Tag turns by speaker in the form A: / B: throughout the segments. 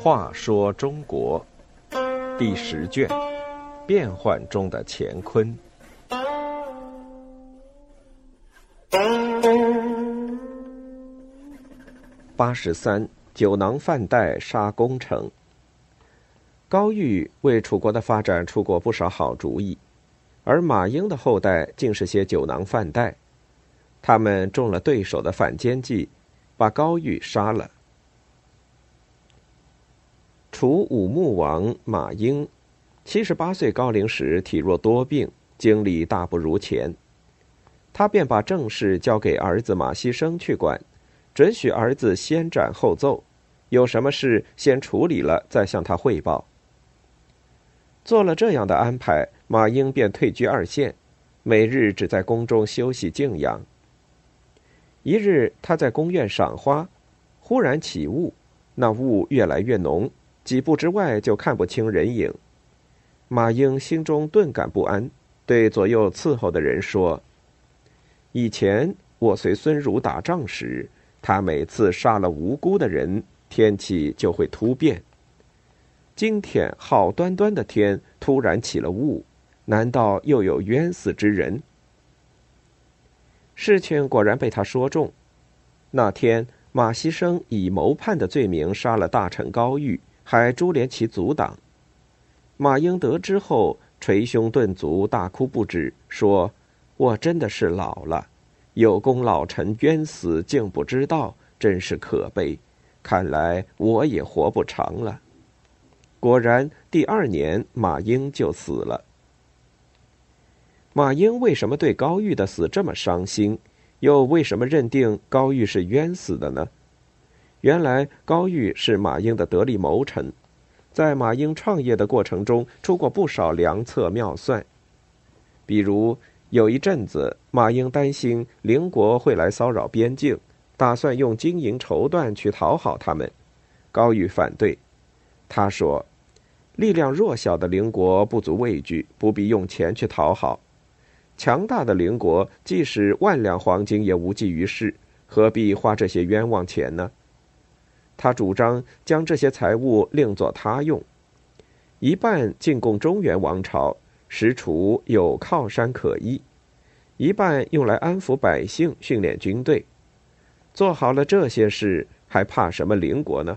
A: 话说中国第十卷：变幻中的乾坤。八十三，酒囊饭袋杀功臣。高玉为楚国的发展出过不少好主意，而马英的后代竟是些酒囊饭袋。他们中了对手的反间计，把高玉杀了。楚武穆王马英，七十八岁高龄时体弱多病，精力大不如前。他便把政事交给儿子马希生去管。准许儿子先斩后奏，有什么事先处理了再向他汇报。做了这样的安排，马英便退居二线，每日只在宫中休息静养。一日，他在宫院赏花，忽然起雾，那雾越来越浓，几步之外就看不清人影。马英心中顿感不安，对左右伺候的人说：“以前我随孙儒打仗时。”他每次杀了无辜的人，天气就会突变。今天好端端的天突然起了雾，难道又有冤死之人？事情果然被他说中。那天马希生以谋叛的罪名杀了大臣高玉，还株连其阻挡。马英得知后捶胸顿足，大哭不止，说：“我真的是老了。”有功老臣冤死，竟不知道，真是可悲。看来我也活不长了。果然，第二年马英就死了。马英为什么对高玉的死这么伤心？又为什么认定高玉是冤死的呢？原来高玉是马英的得力谋臣，在马英创业的过程中出过不少良策妙算，比如。有一阵子，马英担心邻国会来骚扰边境，打算用金银绸缎去讨好他们。高玉反对，他说：“力量弱小的邻国不足畏惧，不必用钱去讨好；强大的邻国，即使万两黄金也无济于事，何必花这些冤枉钱呢？”他主张将这些财物另作他用，一半进贡中原王朝。使楚有靠山可依，一半用来安抚百姓、训练军队。做好了这些事，还怕什么邻国呢？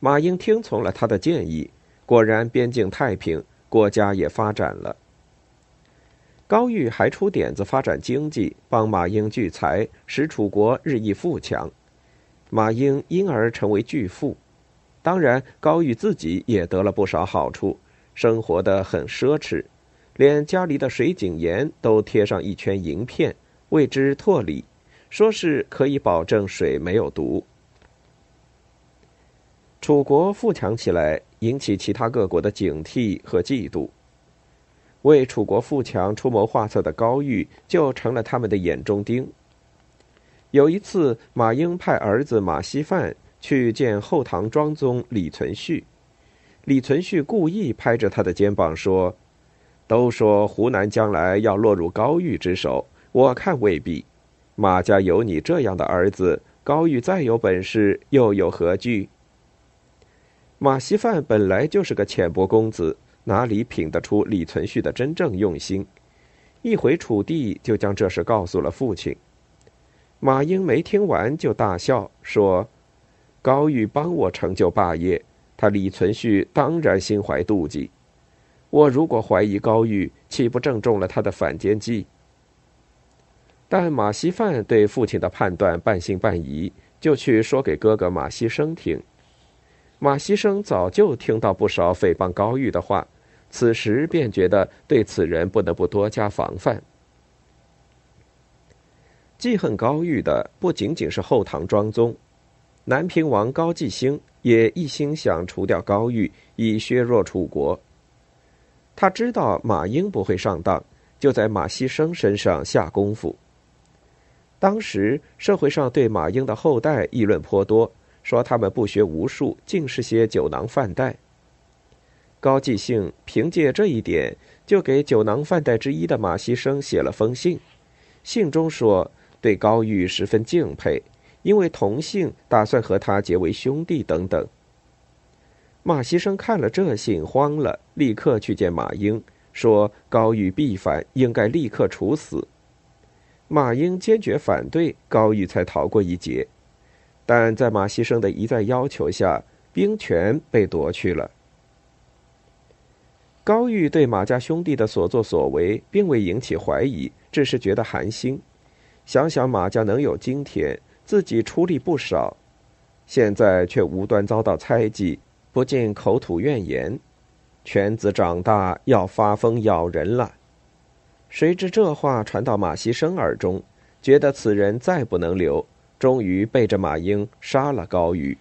A: 马英听从了他的建议，果然边境太平，国家也发展了。高玉还出点子发展经济，帮马英聚财，使楚国日益富强。马英因而成为巨富，当然高玉自己也得了不少好处。生活的很奢侈，连家里的水井沿都贴上一圈银片，谓之拓里，说是可以保证水没有毒。楚国富强起来，引起其他各国的警惕和嫉妒。为楚国富强出谋划策的高玉就成了他们的眼中钉。有一次，马英派儿子马希范去见后唐庄宗李存勖。李存勖故意拍着他的肩膀说：“都说湖南将来要落入高玉之手，我看未必。马家有你这样的儿子，高玉再有本事又有何惧？”马希范本来就是个浅薄公子，哪里品得出李存勖的真正用心？一回楚地，就将这事告诉了父亲。马英没听完就大笑说：“高玉帮我成就霸业。”他李存勖当然心怀妒忌，我如果怀疑高玉，岂不正中了他的反间计？但马希范对父亲的判断半信半疑，就去说给哥哥马希生听。马希生早就听到不少诽谤高玉的话，此时便觉得对此人不得不多加防范。记恨高玉的不仅仅是后唐庄宗。南平王高季兴也一心想除掉高玉，以削弱楚国。他知道马英不会上当，就在马希生身上下功夫。当时社会上对马英的后代议论颇多，说他们不学无术，尽是些酒囊饭袋。高继兴凭借这一点，就给酒囊饭袋之一的马希生写了封信，信中说对高玉十分敬佩，因为同姓，打算和他结为兄弟等等。马锡生看了这信，慌了，立刻去见马英，说高玉必反，应该立刻处死。马英坚决反对，高玉才逃过一劫。但在马锡生的一再要求下，兵权被夺去了。高玉对马家兄弟的所作所为并未引起怀疑，只是觉得寒心。想想马家能有今天，自己出力不少，现在却无端遭到猜忌。不禁口吐怨言，犬子长大要发疯咬人了。谁知这话传到马锡生耳中，觉得此人再不能留，终于背着马英杀了高玉。